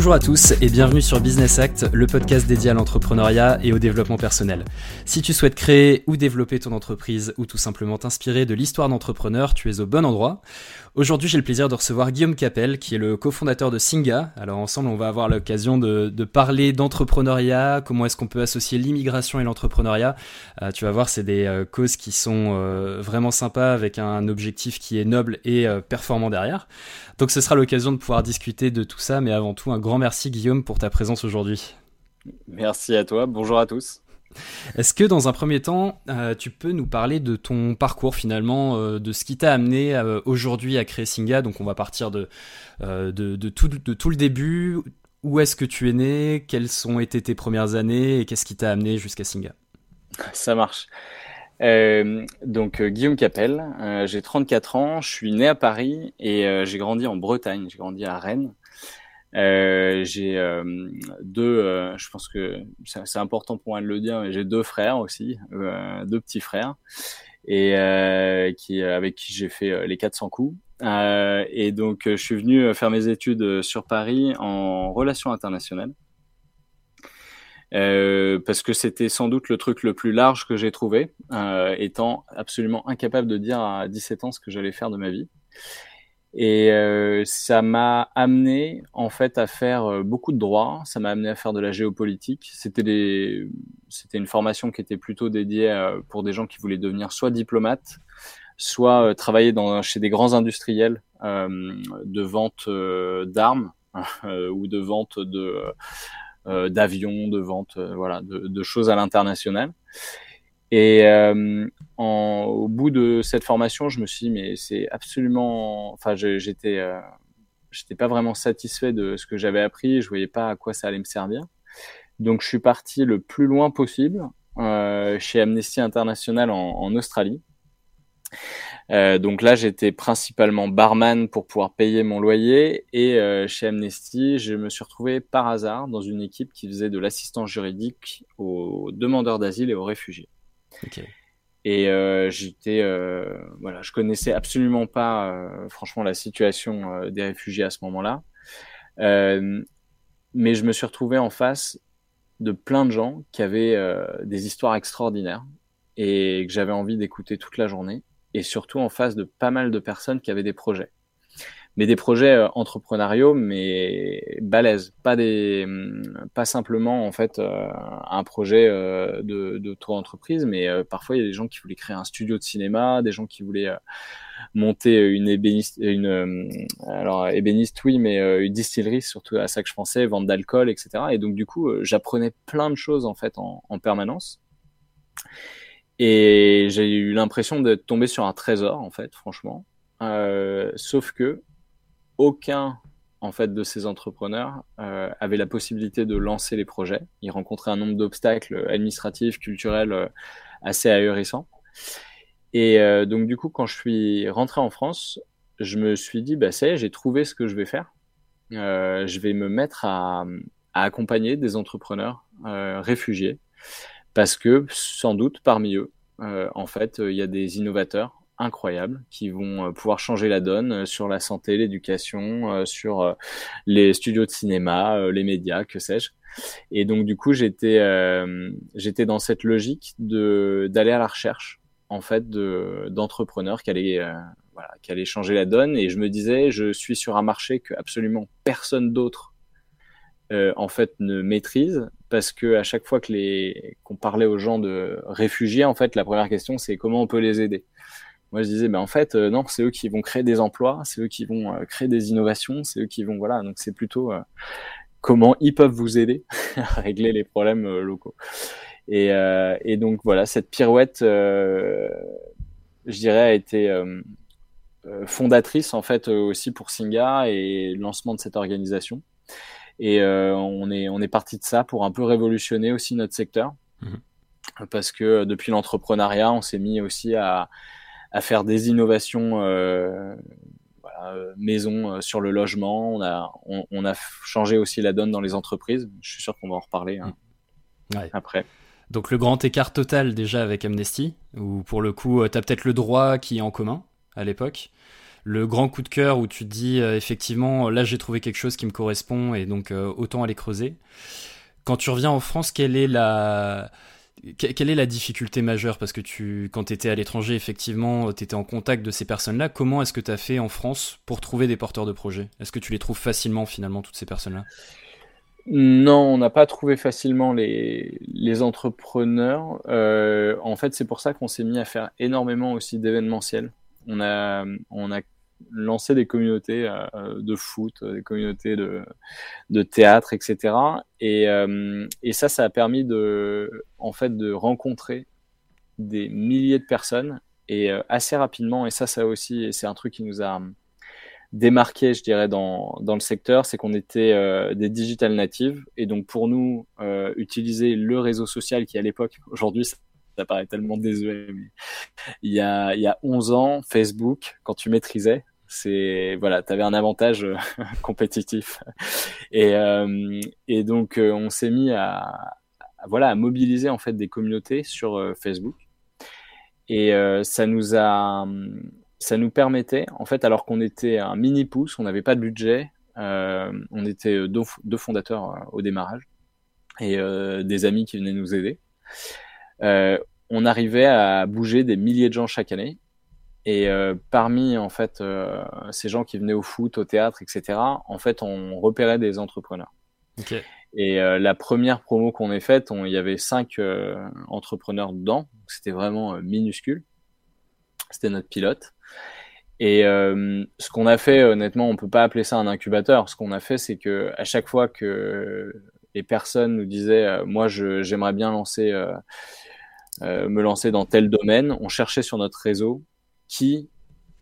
Bonjour à tous et bienvenue sur Business Act, le podcast dédié à l'entrepreneuriat et au développement personnel. Si tu souhaites créer ou développer ton entreprise ou tout simplement t'inspirer de l'histoire d'entrepreneurs, tu es au bon endroit. Aujourd'hui, j'ai le plaisir de recevoir Guillaume Capel, qui est le cofondateur de Singa. Alors ensemble, on va avoir l'occasion de, parler d'entrepreneuriat, comment est-ce qu'on peut associer l'immigration et l'entrepreneuriat. Euh, tu vas voir, c'est des euh, causes qui sont euh, vraiment sympas avec un objectif qui est noble et performant derrière. Donc ce sera l'occasion de pouvoir discuter de tout ça, mais avant tout, un grand merci Guillaume pour ta présence aujourd'hui. Merci à toi, bonjour à tous. Est-ce que dans un premier temps, euh, tu peux nous parler de ton parcours finalement, euh, de ce qui t'a amené euh, aujourd'hui à créer Singa? Donc on va partir de, de, tout, de tout le début. Où est-ce que tu es né? Quelles ont été tes premières années? Et qu'est-ce qui t'a amené jusqu'à Singa? Ça marche. Euh, donc euh, Guillaume Capel, euh, j'ai 34 ans, je suis né à Paris et j'ai grandi en Bretagne, j'ai grandi à Rennes. j'ai deux, je pense que c'est important pour moi de le dire, mais j'ai deux frères aussi, deux petits frères, et qui avec qui j'ai fait les 400 coups. et donc je suis venu faire mes études sur Paris en relations internationales. Euh, parce que c'était sans doute le truc le plus large que j'ai trouvé, euh, étant absolument incapable de dire à 17 ans ce que j'allais faire de ma vie. Et euh, ça m'a amené en fait à faire euh, beaucoup de droit, ça m'a amené à faire de la géopolitique. C'était des, c'était une formation qui était plutôt dédiée euh, pour des gens qui voulaient devenir soit diplomates, soit travailler dans, chez des grands industriels de vente d'armes ou de vente de d'avions, de vente, euh, voilà, de, choses à l'international. Et euh, au bout de cette formation, je me suis dit, mais c'est absolument, enfin, j'étais, euh, j'étais pas vraiment satisfait de ce que j'avais appris. Je voyais pas à quoi ça allait me servir. Donc, je suis parti le plus loin possible euh, chez Amnesty International en Australie. Euh, donc là, j'étais principalement barman pour pouvoir payer mon loyer. Et euh, chez Amnesty, je me suis retrouvé par hasard dans une équipe qui faisait de l'assistance juridique aux demandeurs d'asile et aux réfugiés. Et euh, j'étais, euh, voilà, je connaissais absolument pas, euh, franchement, la situation des réfugiés à ce moment-là. mais je me suis retrouvé en face de plein de gens qui avaient des histoires extraordinaires et que j'avais envie d'écouter toute la journée et surtout en face de pas mal de personnes qui avaient des projets. Mais des projets euh, entrepreneuriaux, mais balèzes, pas des, hum, pas simplement en fait euh, un projet euh, de, de entreprise, mais parfois il y a des gens qui voulaient créer un studio de cinéma, des gens qui voulaient monter une ébéniste, une alors ébéniste oui, mais une distillerie surtout à ça que je pensais, vente d'alcool, etc. Et donc du coup, j'apprenais plein de choses en fait en, en permanence. Et j'ai eu l'impression d'être tombé sur un trésor, en fait, franchement. Euh, sauf que aucun, en fait, de ces entrepreneurs euh, la possibilité de lancer les projets. Ils rencontraient un nombre d'obstacles administratifs, culturels euh, assez ahurissants. Et euh, donc, du coup, quand je suis rentré en France, je me suis dit, bah, ça j'ai trouvé ce que je vais faire. Je vais me mettre à accompagner des entrepreneurs réfugiés parce que sans doute parmi eux, euh, en fait, il y a des innovateurs incroyables qui vont euh, pouvoir changer la donne euh, sur la santé, l'éducation, sur les studios de cinéma, les médias, que sais-je. Et donc du coup, j'étais j'étais dans cette logique de d'aller à la recherche en fait de d'entrepreneurs qui allaient voilà, qui allaient changer la donne. Et je me disais, je suis sur un marché que absolument personne d'autre en fait ne maîtrise parce que à chaque fois que qu'on parlait aux gens de réfugiés, en fait, la première question c'est comment on peut les aider. Moi, je disais, ben en fait, euh, non, c'est eux qui vont créer des emplois, c'est eux qui vont euh, créer des innovations, c'est eux qui vont, voilà. Donc, c'est plutôt euh, comment ils peuvent vous aider à régler les problèmes locaux. Et, et, donc, voilà, cette pirouette, je dirais, a été fondatrice en fait aussi pour Singa et lancement de cette organisation. Et euh, on est on est parti de ça pour un peu révolutionner aussi notre secteur, mhm. parce que euh, depuis l'entrepreneuriat, on s'est mis aussi à à faire des innovations euh, voilà, maison sur le logement. On a on, on, a changé aussi la donne dans les entreprises. Je suis sûr qu'on va en reparler hein, ouais. après. Donc le grand écart total déjà avec Amnesty, où pour le coup, tu as peut-être le droit qui est en commun à l'époque. Le grand coup de cœur où tu te dis effectivement là j'ai trouvé quelque chose qui me correspond et donc autant aller creuser. Quand tu reviens en France, quelle est la quelle est la difficulté majeure? Parce que tu, quand tu étais à l'étranger, effectivement, tu étais en contact de ces personnes-là. Comment est-ce que tu as fait en France pour trouver des porteurs de projets? Est-ce que tu les trouves facilement, finalement, toutes ces personnes-là? Non, on n'a pas trouvé facilement les, les entrepreneurs. Euh, en fait, c'est pour ça qu'on s'est mis à faire énormément aussi d'événementiels. On a, on a lancer des communautés euh, de foot, des communautés de, de théâtre, etc. Et, euh, et ça, ça a permis de, en fait, de rencontrer des milliers de personnes et euh, assez rapidement. Et ça, ça aussi, c'est un truc qui nous a démarqué, je dirais, dans, dans le secteur, c'est qu'on était des digital natives. Et donc, pour nous, utiliser le réseau social qui, à l'époque, aujourd'hui, ça paraît tellement désuet, mais il y a, il y a 11 ans, Facebook, quand tu maîtrisais, c'est voilà, tu avais un avantage euh, compétitif. Et, euh, et donc euh, on s'est mis à, voilà à mobiliser en fait des communautés sur Facebook. Et ça nous a ça nous permettait en fait alors qu'on était un mini pouce, on n'avait pas de budget, on était deux, deux fondateurs au démarrage et des amis qui venaient nous aider. On arrivait à bouger des milliers de gens chaque année et euh, parmi en fait euh, ces gens qui venaient au foot, au théâtre, etc. En fait, on repérait des entrepreneurs. Okay. Et euh, la première promo qu'on ait faite, il y avait cinq entrepreneurs dedans. C'était vraiment minuscule. C'était notre pilote. Et ce qu'on a fait, honnêtement, on peut pas appeler ça un incubateur. Ce qu'on a fait, c'est que à chaque fois que les personnes nous disaient, moi, j'aimerais bien lancer, me lancer dans tel domaine, on cherchait sur notre réseau qui,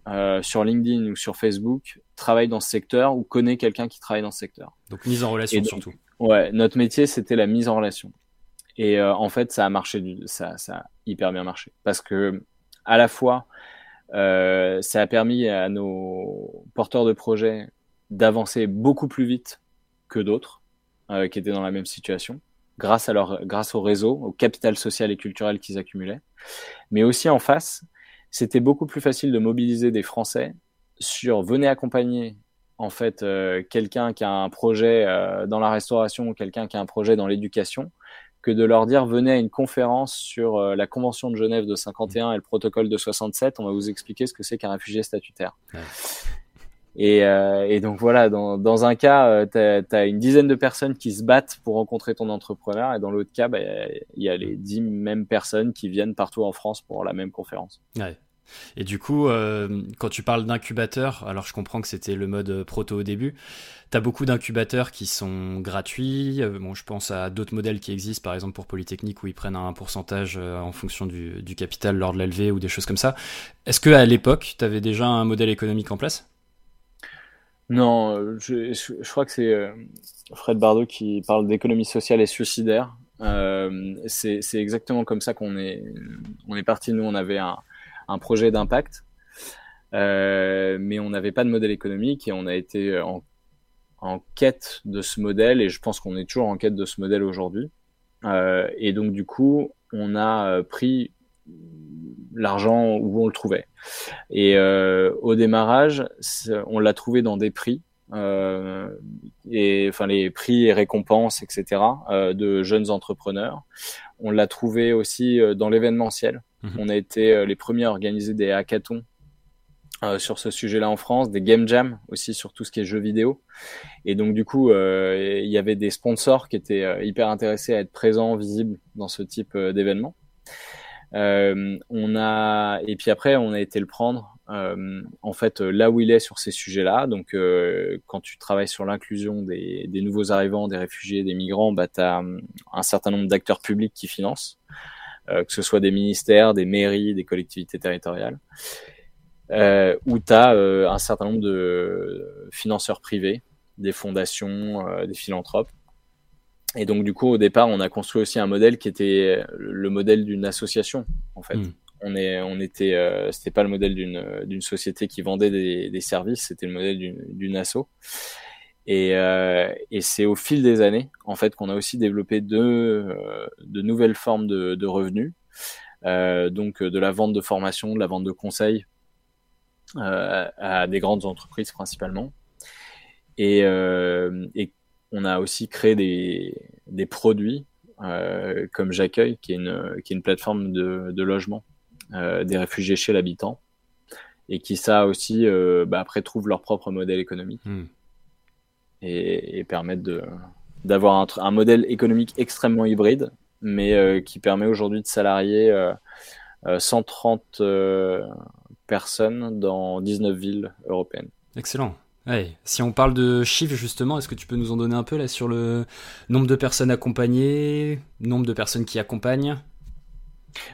euh, sur LinkedIn ou sur Facebook, travaille dans ce secteur ou connaît quelqu'un qui travaille dans ce secteur. Donc mise en relation surtout. Ouais, notre métier c'était la mise en relation. Et euh, en fait, ça a marché, du, ça, ça a hyper bien marché parce que à la fois, euh, ça a permis à nos porteurs de projets d'avancer beaucoup plus vite que d'autres euh, qui étaient dans la même situation, grâce à leur, grâce au réseau, au capital social et culturel qu'ils accumulaient. Mais aussi en face, c'était beaucoup plus facile de mobiliser des Français sur venez accompagner en fait euh, quelqu'un qui a un projet euh, dans la restauration ou quelqu'un qui a un projet dans l'éducation que de leur dire venez à une conférence sur euh, la Convention de Genève de 51 et le protocole de 67, on va vous expliquer ce que c'est qu'un réfugié statutaire. Et, et, donc voilà, dans, un cas, tu as, une dizaine de personnes qui se battent pour rencontrer ton entrepreneur, et dans l'autre cas, bah, il y a les dix mêmes personnes qui viennent partout en France pour la même conférence. Ouais. Et du coup, euh, quand tu parles d'incubateur, alors je comprends que c'était le mode proto au début, tu as beaucoup d'incubateurs qui sont gratuits. Euh, bon, je pense à d'autres modèles qui existent, par exemple pour Polytechnique, où ils prennent un pourcentage euh, en fonction du, capital lors de l'LV ou des choses comme ça. Est-ce que à l'époque, tu avais déjà un modèle économique en place? Non, je, je, crois que c'est Fred Bardot qui parle d'économie sociale et suicidaire. c'est exactement comme ça qu'on est, on est parti. Nous, on avait un un projet d'impact, euh, mais on n'avait pas de modèle économique et on a été en, en quête de ce modèle et je pense qu'on est toujours en quête de ce modèle aujourd'hui. Euh, et donc du coup, on a euh, pris l'argent où on le trouvait. Et euh, au démarrage, on l'a trouvé dans des prix, euh, et enfin les prix et récompenses, etc. Euh, de jeunes entrepreneurs. On l'a trouvé aussi dans l'événementiel. Mhm. On a été euh, les premiers à organiser des hackathons euh, sur ce sujet-là en France, des game jams aussi sur tout ce qui est jeux vidéo. Et donc du coup, euh, il y avait des sponsors qui étaient hyper intéressés à être présents, visibles dans ce type d'événement. On a et puis après, on a été le prendre en fait là où il est sur ces sujets-là. Donc quand tu travailles sur l'inclusion des, nouveaux arrivants, des réfugiés, des migrants, bah, tu as un certain nombre d'acteurs publics qui financent. Euh, que ce soit des ministères, des mairies, des collectivités territoriales, euh, où euh, un certain nombre de financeurs privés, des fondations, des philanthropes. Et donc du coup, au départ, on a construit aussi un modèle qui était le modèle d'une association, en fait. Hmm. On est, on était, c'était pas le modèle d'une d'une société qui vendait des, des services, c'était le modèle d'une asso. Et, euh, et c'est au fil des années, en fait, qu'on a aussi développé de, euh, de nouvelles formes de, de revenus. Euh, donc de la vente de formation, de la vente de conseils, à des grandes entreprises principalement. Et, et on a aussi créé des, des produits comme J'accueille, qui, est une, qui est une plateforme de, de logement des réfugiés chez l'habitant et qui ça aussi bah, après trouvent leur propre modèle économique hmm. et, et, permettent de d'avoir un, un, modèle économique extrêmement hybride mais qui permet aujourd'hui de salarier 130 personnes dans 19 villes européennes. Excellent. Si on parle de chiffres justement, est-ce que tu peux nous en donner un peu là sur le nombre de personnes accompagnées, nombre de personnes qui accompagnent?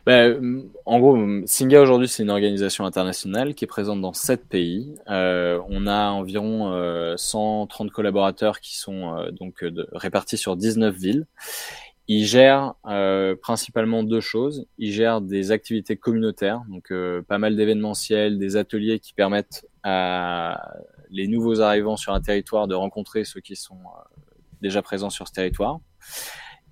Ben, en gros, Singa aujourd'hui c'est une organisation internationale qui est présente dans 7 pays. Euh, on a environ 130 euh, collaborateurs qui sont euh, donc répartis sur 19 villes. Ils gèrent principalement deux choses. Ils gèrent des activités communautaires, donc pas mal d'événementiels, des ateliers qui permettent à les nouveaux arrivants sur un territoire de rencontrer ceux qui sont déjà présents sur ce territoire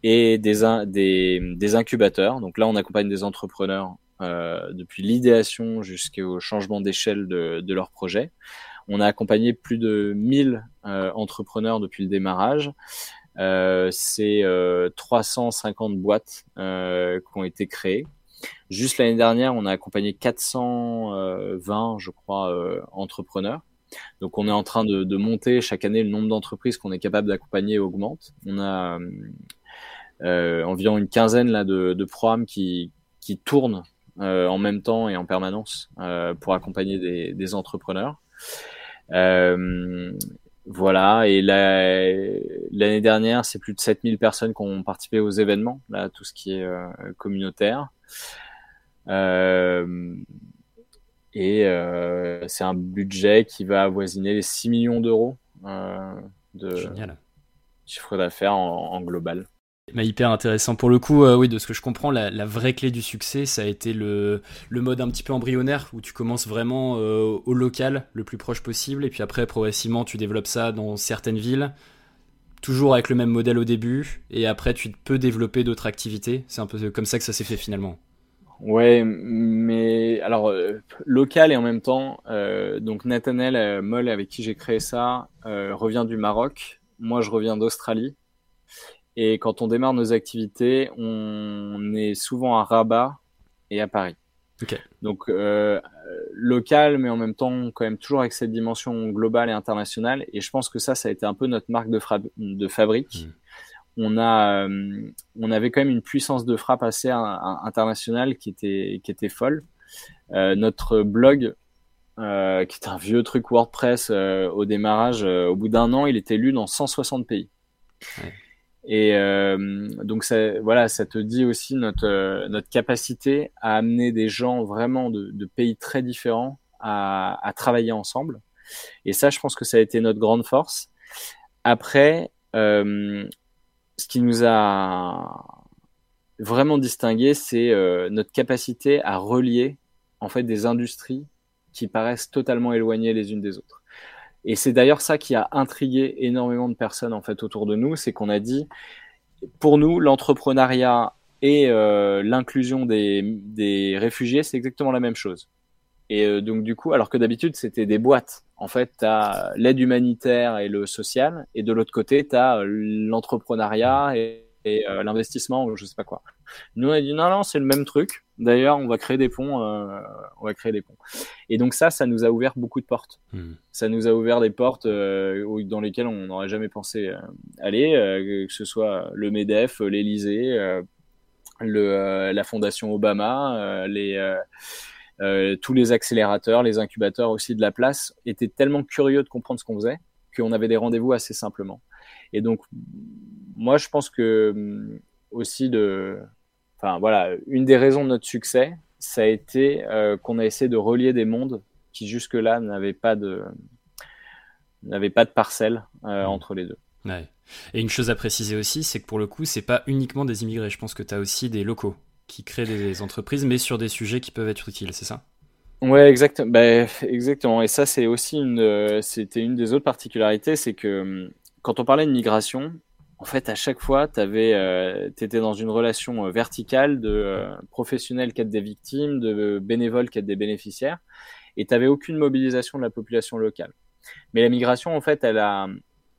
et des, incubateurs. Donc là, on accompagne des entrepreneurs euh, depuis l'idéation jusqu'au changement d'échelle de, leur projet. On a accompagné plus de 1000 euh, entrepreneurs depuis le démarrage. Euh, C'est 350 euh, boîtes euh, qui ont été créées. Juste l'année dernière, on a accompagné 420, je crois, entrepreneurs. Donc on est en train de, monter chaque année le nombre d'entreprises qu'on est capable d'accompagner augmente. On a euh, environ une quinzaine de, programmes qui, tournent euh, en même temps et en permanence euh, pour accompagner des, entrepreneurs. Voilà, et l'année dernière, c'est plus de 7000 personnes qui ont participé aux événements, tout ce qui est euh, communautaire. Euh, et euh, c'est un budget qui va avoisiner les 6 millions d'euros de chiffre d'affaires en, en, global hyper intéressant. Pour le coup, euh, oui, de ce que je comprends, la, vraie clé du succès, ça a été le, le mode un petit peu embryonnaire où tu commences vraiment euh, au local, le plus proche possible, et puis après, progressivement, tu développes ça dans certaines villes, toujours avec le même modèle au début, et après, tu peux développer d'autres activités. C'est un peu comme ça que ça s'est fait finalement. Ouais, mais alors euh, local et en même temps, donc Nathanael Moll avec qui j'ai créé ça revient du Maroc. Moi, je reviens d'Australie. Et quand on démarre nos activités, on est souvent à Rabat et à Paris. Donc euh, local, mais en même temps quand même toujours avec cette dimension globale et internationale. Et je pense que ça, ça a été un peu notre marque de, de fabrique. Hmm. On a, euh, on avait quand même une puissance de frappe assez internationale qui était, qui était folle. Euh, notre blog, euh, qui est un vieux truc WordPress euh, au démarrage, au bout d'un an, il était lu dans 160 pays. Ouais. Et donc ça, voilà, ça te dit aussi notre notre capacité à amener des gens vraiment de, de pays très différents à, à, travailler ensemble. Et ça, je pense que ça a été notre grande force. Après, ce qui nous a vraiment distingué, c'est euh, notre capacité à relier en fait des industries qui paraissent totalement éloignées les unes des autres. Et c'est d'ailleurs ça qui a intrigué énormément de personnes en fait autour de nous, c'est qu'on a dit, pour nous, l'entrepreneuriat et euh, l'inclusion des, des réfugiés, c'est exactement la même chose. Et euh, donc du coup, alors que d'habitude c'était des boîtes, en fait, tu as l'aide humanitaire et le social, et de l'autre côté, tu as l'entrepreneuriat et, et euh, l'investissement ou je sais pas quoi. Nous on a dit non non c'est le même truc. D'ailleurs on va créer des ponts, euh, on va créer des ponts. Et donc ça ça nous a ouvert beaucoup de portes. Hmm. Ça nous a ouvert des portes euh, dans lesquelles on n'aurait jamais pensé euh, aller, euh, que ce soit le Medef, l'Élysée, le la Fondation Obama, les tous les accélérateurs, les incubateurs aussi de la place étaient tellement curieux de comprendre ce qu'on faisait qu'on avait des rendez-vous assez simplement. Et donc moi, je pense que hum, aussi de, enfin voilà, une des raisons de notre succès, ça a été euh, qu'on a essayé de relier des mondes qui jusque-là n'avaient pas de n'avaient pas de parcelle euh, mmh. entre les deux. Ouais. Et une chose à préciser aussi, c'est que pour le coup, c'est pas uniquement des immigrés. Je pense que tu as aussi des locaux qui créent des entreprises, mais sur des sujets qui peuvent être utiles, c'est ça? Ouais, exactement. Bah, exactement. Et ça, c'est aussi une, c'était une des autres particularités, c'est que hum, quand on parlait de migration, en fait, à chaque fois, tu euh, étais dans une relation euh, verticale de euh, professionnels qui aident des victimes, de bénévoles qui aident des bénéficiaires, et tu n'avais aucune mobilisation de la population locale. Mais la migration, en fait, elle a,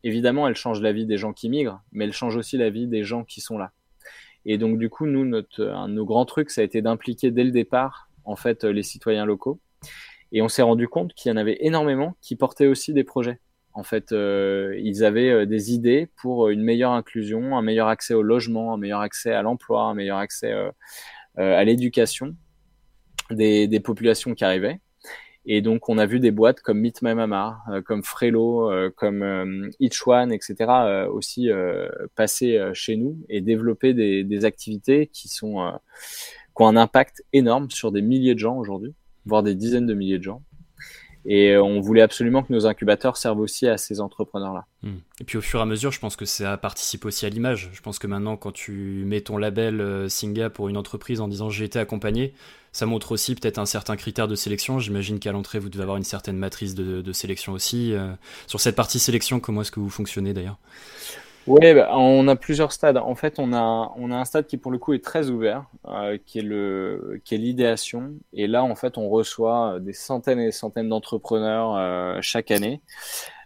évidemment, elle change la vie des gens qui migrent, mais elle change aussi la vie des gens qui sont là. Et donc, du coup, nous, notre, un de nos grands trucs, ça a été d'impliquer dès le départ, en fait, les citoyens locaux. Et on s'est rendu compte qu'il y en avait énormément qui portaient aussi des projets. En fait, euh, ils avaient euh, des idées pour une meilleure inclusion, un meilleur accès au logement, un meilleur accès à l'emploi, un meilleur accès euh, à l'éducation des, des, populations qui arrivaient. Et donc, on a vu des boîtes comme Meet My Mama, comme Frelo, comme Each One, etc., aussi passer chez nous et développer des, des activités qui sont qui ont un impact énorme sur des milliers de gens aujourd'hui, voire des dizaines de milliers de gens. Et euh, on voulait absolument que nos incubateurs servent aussi à ces entrepreneurs-là. Hmm. Et puis au fur et à mesure, je pense que ça participe aussi à l'image. Je pense que maintenant, quand tu mets ton label euh, Singa pour une entreprise en disant j'ai été accompagné, ça montre aussi peut-être un certain critère de sélection. J'imagine qu'à l'entrée, vous devez avoir une certaine matrice de, sélection aussi. Euh. sur cette partie sélection, comment est-ce que vous fonctionnez d'ailleurs? Oui, bah, on a plusieurs stades. En fait, on a, on a un stade qui pour le coup est très ouvert, euh, qui est l'idéation. Et là, en fait, on reçoit des centaines et des centaines d'entrepreneurs euh, chaque année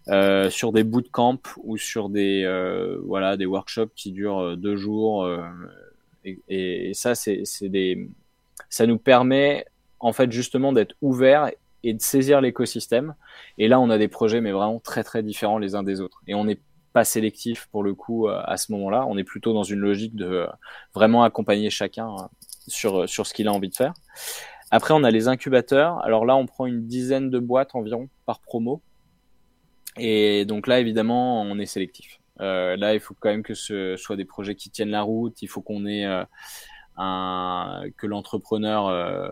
euh, sur des bootcamps ou sur des, euh, voilà, des workshops qui durent euh, deux jours. Euh, et, ça, c'est des, ça nous permet en fait justement d'être ouvert et de saisir l'écosystème. Et là, on a des projets, mais vraiment très très différents les uns des autres. Et on est pas sélectif pour le coup euh, à ce moment-là. On est plutôt dans une logique de euh, vraiment accompagner chacun euh, sur, sur ce qu'il a envie de faire. Après, on a les incubateurs. Alors là, on prend une dizaine de boîtes environ par promo. Et donc là, évidemment, on est sélectif. Euh, là, il faut quand même que ce soit des projets qui tiennent la route. Il faut qu'on ait que l'entrepreneur euh,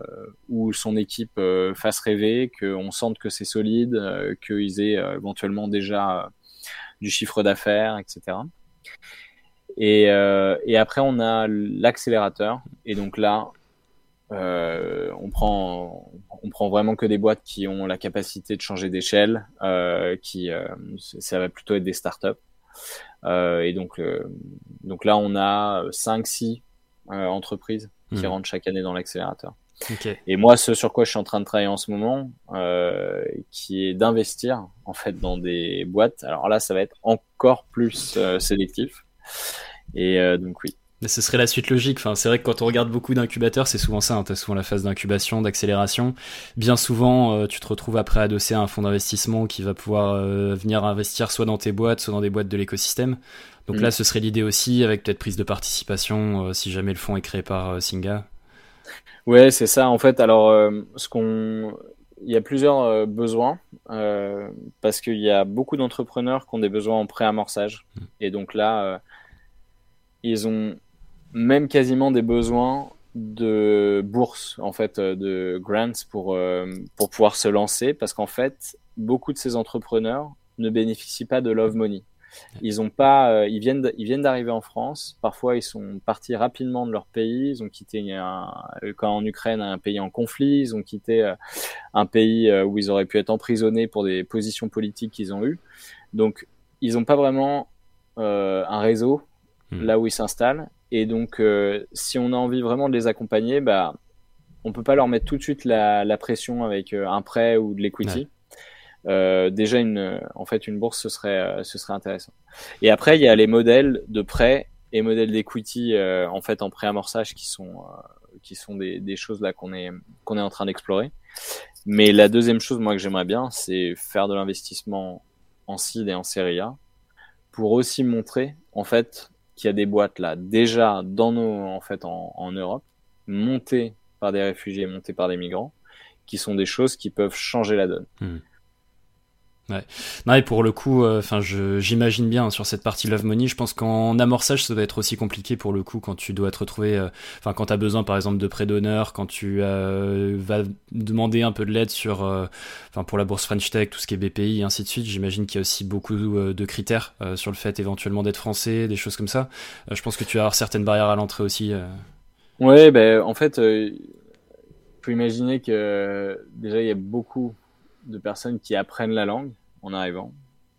ou son équipe fasse rêver, qu'on sente que c'est solide, qu'ils aient éventuellement déjà du chiffre d'affaires, etc. Et, euh, après, on a l'accélérateur. Et donc là, euh, on prend on prend vraiment que des boîtes qui ont la capacité de changer d'échelle, euh, qui euh, ça va plutôt être des startups. Euh, et donc euh, donc là, on a 5 6 entreprises qui mmh. rentrent chaque année dans l'accélérateur. Et moi, ce sur quoi je suis en train de travailler en ce moment, euh, qui est d'investir en fait dans des boîtes. Alors là, ça va être encore plus euh, sélectif. Et euh, donc oui. Mais ce serait la suite logique. Enfin, c'est vrai que quand on regarde beaucoup d'incubateurs, c'est souvent ça. Hein. Tu as souvent la phase d'incubation, d'accélération. Bien souvent, euh, tu te retrouves après adossé à un fonds d'investissement qui va pouvoir euh, venir investir soit dans tes boîtes, soit dans des boîtes de l'écosystème. Donc mm. là, ce serait l'idée aussi, avec peut-être prise de participation, euh, si jamais le fonds est créé par Singa. Ouais, c'est ça. En fait, alors, ce qu'on, il y a plusieurs euh, besoins euh, parce qu'il y a beaucoup d'entrepreneurs qui ont des besoins en pré-amorçage. Mm. Et donc là, ils ont même quasiment des besoins de bourse, en fait, de grants pour, pour pouvoir se lancer parce qu'en fait, beaucoup de ces entrepreneurs ne bénéficient pas de Love Money. Ils ont pas, euh, ils viennent, ils viennent d'arriver en France. Parfois, ils sont partis rapidement de leur pays. Ils ont quitté un, quand en Ukraine un pays en conflit. Ils ont quitté euh, un pays euh, où ils auraient pu être emprisonnés pour des positions politiques qu'ils ont eues. Donc, ils n'ont pas vraiment un réseau hmm. là où ils s'installent. Et donc, si on a envie vraiment de les accompagner, bah, on peut pas leur mettre tout de suite la, la pression avec un prêt ou de l'equity. Euh, déjà une, en fait, une bourse, ce serait, euh, ce serait intéressant. Et après, il y a les modèles de prêt et modèles d'equity, euh, en fait, en pré-amorçage qui sont, qui sont des, des choses là qu'on est, qu'on est en train d'explorer. Mais la deuxième chose, moi, que j'aimerais bien, c'est faire de l'investissement en seed et en série A pour aussi montrer, en fait, qu'il y a des boîtes là, déjà dans nos, en fait, en, Europe, montées par des réfugiés, montées par des migrants, qui sont des choses qui peuvent changer la donne. Mmh. Ouais. Non, et pour le coup, euh, enfin, j'imagine bien sur cette partie Love Money. Je pense qu'en amorçage, ça doit être aussi compliqué pour le coup quand tu dois te retrouver, euh, enfin, quand tu as besoin, par exemple, de prêt d'honneur, quand tu euh, vas demander un peu de l'aide sur, enfin, pour la bourse French Tech, tout ce qui est BPI, et ainsi de suite. J'imagine qu'il y a aussi beaucoup de critères sur le fait éventuellement d'être français, des choses comme ça. je pense que tu as certaines barrières à l'entrée aussi. Ouais, ben, en fait, il faut imaginer que déjà il y a beaucoup de personnes qui apprennent la langue en arrivant.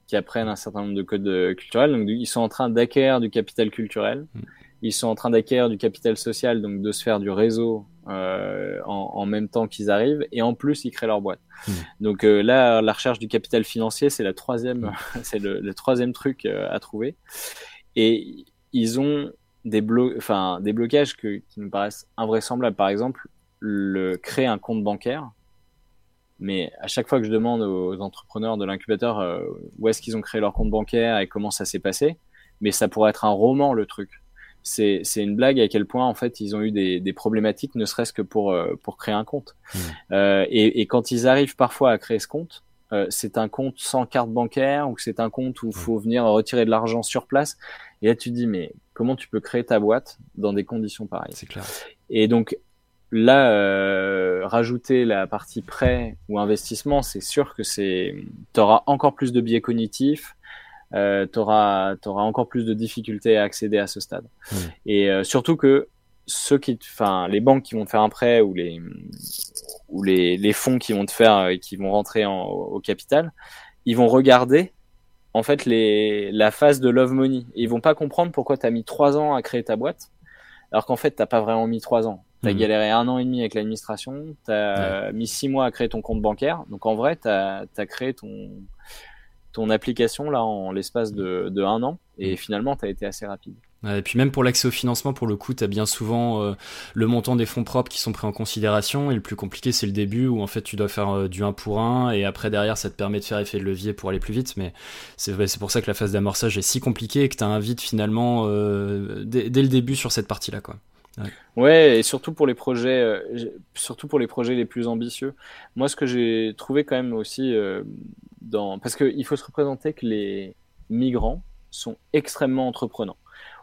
qui apprennent un certain nombre de codes culturels. Donc, ils sont en train d'acquérir du capital culturel. Mm. Ils sont en train d'acquérir du capital social, donc de se faire du réseau euh, en, en, même temps qu'ils arrivent. Et en plus, ils créent leur boîte. Mm. Donc euh, là, la recherche du capital financier, c'est la troisième, mm. c'est le, le, troisième truc euh, à trouver. Et ils ont des, blo enfin, des blocages que, qui me paraissent invraisemblables. Par exemple, le créer un compte bancaire mais à chaque fois que je demande aux entrepreneurs de l'incubateur euh, où est-ce qu'ils ont créé leur compte bancaire et comment ça s'est passé, mais ça pourrait être un roman le truc. C'est, c'est une blague à quel point en fait ils ont eu des, des problématiques, ne serait-ce que pour euh, pour créer un compte. Mmh. Euh, et, et, quand ils arrivent parfois à créer ce compte, euh, c'est un compte sans carte bancaire ou c'est un compte où il mmh. faut venir retirer de l'argent sur place. Et là tu te dis mais comment tu peux créer ta boîte dans des conditions pareilles? C'est clair. Et donc Là, euh, rajouter la partie prêt ou investissement, c'est sûr que c'est, t'auras encore plus de biais cognitifs, euh, t'auras, t'auras encore plus de difficultés à accéder à ce stade. Et euh, surtout que ceux qui, enfin, les banques qui vont te faire un prêt ou les ou les, les fonds qui vont te faire, euh, qui vont rentrer en, au capital, ils vont regarder en fait les la phase de love money. Et ils vont pas comprendre pourquoi tu as mis trois ans à créer ta boîte, alors qu'en fait t'as pas vraiment mis trois ans. T'as mmh. galéré un an et demi avec l'administration, t'as mis six mois à créer ton compte bancaire. Donc en vrai, t'as as créé ton ton application là en l'espace de, de, un an et mmh. finalement t'as été assez rapide. Et puis même pour l'accès au financement, pour le coup, tu as bien souvent euh, le montant des fonds propres qui sont pris en considération. Et le plus compliqué, c'est le début où en fait tu dois faire euh, du 1 pour 1 et après derrière ça te permet de faire effet de levier pour aller plus vite. Mais c'est pour ça que la phase d'amorçage est si compliquée et que tu as un vide finalement euh, dès, dès, le début sur cette partie-là. quoi. Ouais. et surtout pour les projets, euh, surtout pour les projets les plus ambitieux. Moi, ce que j'ai trouvé quand même aussi euh, dans, parce qu'il faut se représenter que les migrants sont extrêmement entreprenants.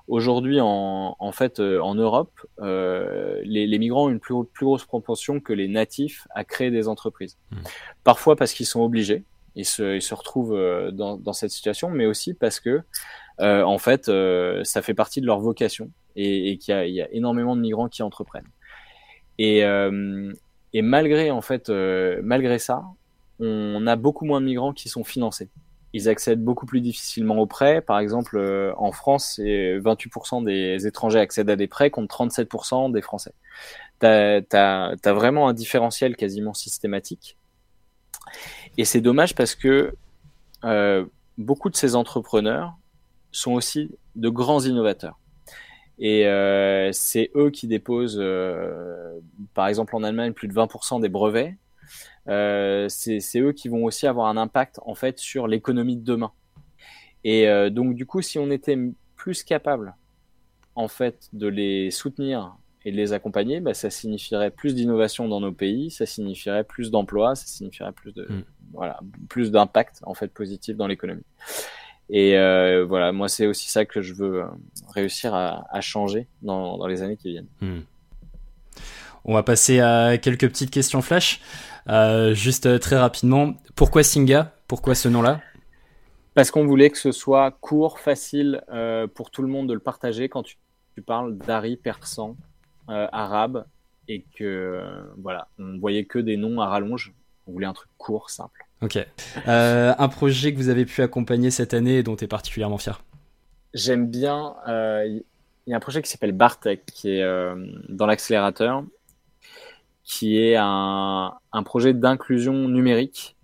Aujourd'hui, en, en, fait, euh, en Europe, les, les, migrants ont une plus, plus, grosse proportion que les natifs à créer des entreprises. Mmh. Parfois parce qu'ils sont obligés, ils se, ils se retrouvent dans, dans, cette situation, mais aussi parce que, en fait, ça fait partie de leur vocation et, et qu'il y, y, a énormément de migrants qui entreprennent. Et, euh, et malgré en fait, euh, malgré ça, on a beaucoup moins de migrants qui sont financés. Ils accèdent beaucoup plus difficilement aux prêts. Par exemple, euh, en France, 28% des étrangers accèdent à des prêts contre 37% des Français. T'as as, as, vraiment un différentiel quasiment systématique. Et c'est dommage parce que euh, beaucoup de ces entrepreneurs sont aussi de grands innovateurs. Et euh, c'est eux qui déposent, euh, par exemple en Allemagne, plus de 20% des brevets. Euh, c'est eux qui vont aussi avoir un impact en fait sur l'économie de demain. Et euh, donc du coup, si on était plus capable en fait de les soutenir et de les accompagner, bah, ça signifierait plus d'innovation dans nos pays, ça signifierait plus d'emplois, ça signifierait plus de mm. voilà plus d'impact en fait positif dans l'économie. Et euh, voilà, moi, c'est aussi ça que je veux euh, réussir à, à changer dans, dans, les années qui viennent. Hmm. On va passer à quelques petites questions flash. Euh, juste très rapidement, pourquoi Singa? Pourquoi ce nom-là? Parce qu'on voulait que ce soit court, facile euh, pour tout le monde de le partager quand tu, tu parles d'Ari persan, arabe, et que voilà, on voyait que des noms à rallonge. On voulait un truc court, simple. Ok. Euh, un projet que vous avez pu accompagner cette année et dont tu es particulièrement fier J'aime bien. Il euh, y a un projet qui s'appelle Bartech, qui est euh, dans l'accélérateur, qui est un, un projet d'inclusion numérique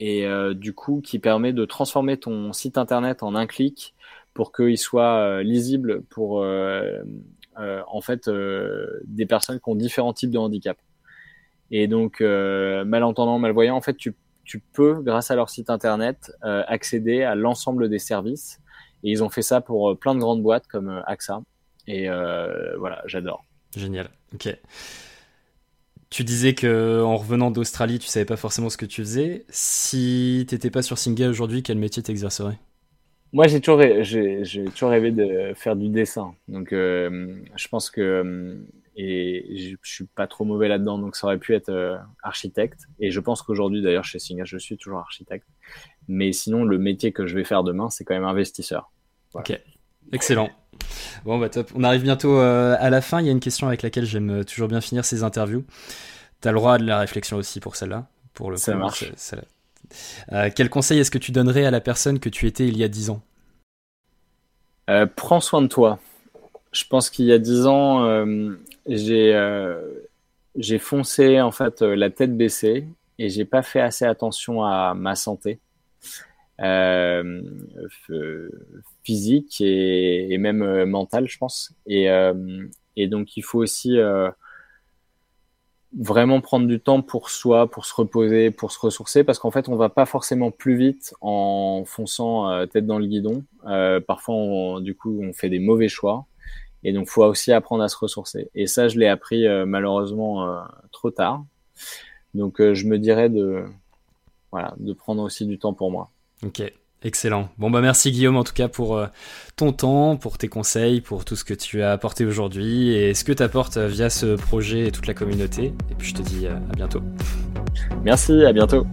et euh, du coup qui permet de transformer ton site internet en un clic pour qu'il soit euh, lisible pour en fait des personnes qui ont différents types de handicap. Et donc, malentendant, malvoyant, en fait, tu tu peux, grâce à leur site internet, euh, accéder à l'ensemble des services. Et ils ont fait ça pour euh, plein de grandes boîtes comme euh, AXA. Et voilà, j'adore. Génial. Ok. Tu disais que en revenant d'Australie, tu savais pas forcément ce que tu faisais. Si t'étais pas sur Singa aujourd'hui, quel métier t'exercerais? Moi, j'ai toujours, j'ai, toujours rêvé de faire du dessin. Donc, euh, je pense que et je, je, suis pas trop mauvais là-dedans, donc ça aurait pu être euh, architecte. Et je pense qu'aujourd'hui, d'ailleurs, chez Singa, je suis toujours architecte. Mais sinon, le métier que je vais faire demain, c'est quand même investisseur. Voilà. Ok, excellent. Bon, bah top. On arrive bientôt euh, à la fin. Il y a une question avec laquelle j'aime euh, toujours bien finir ces interviews. Tu as le droit de la réflexion aussi pour celle-là. Pour le ça coup, marche. quel conseil est-ce que tu donnerais à la personne que tu étais il y a 10 ans? Prends soin de toi. Je pense qu'il y a 10 ans, j'ai j'ai foncé en fait la tête baissée et j'ai pas fait assez attention à ma santé euh, physique et, même euh, mentale, je pense. Et, euh, donc il faut aussi euh, vraiment prendre du temps pour soi, pour se reposer, pour se ressourcer, parce qu'en fait, on va pas forcément plus vite en fonçant euh, tête dans le guidon. Euh, parfois, du coup, on fait des mauvais choix. Et donc, faut aussi apprendre à se ressourcer. Et ça, je l'ai appris malheureusement trop tard. Donc, je me dirais de, voilà, de prendre aussi du temps pour moi. Ok, excellent. Bon bah merci Guillaume en tout cas pour euh, ton temps, pour tes conseils, pour tout ce que tu as apporté aujourd'hui et ce que tu apportes euh, via ce projet et toute la communauté. Et puis je te dis euh, à bientôt. Merci, à bientôt.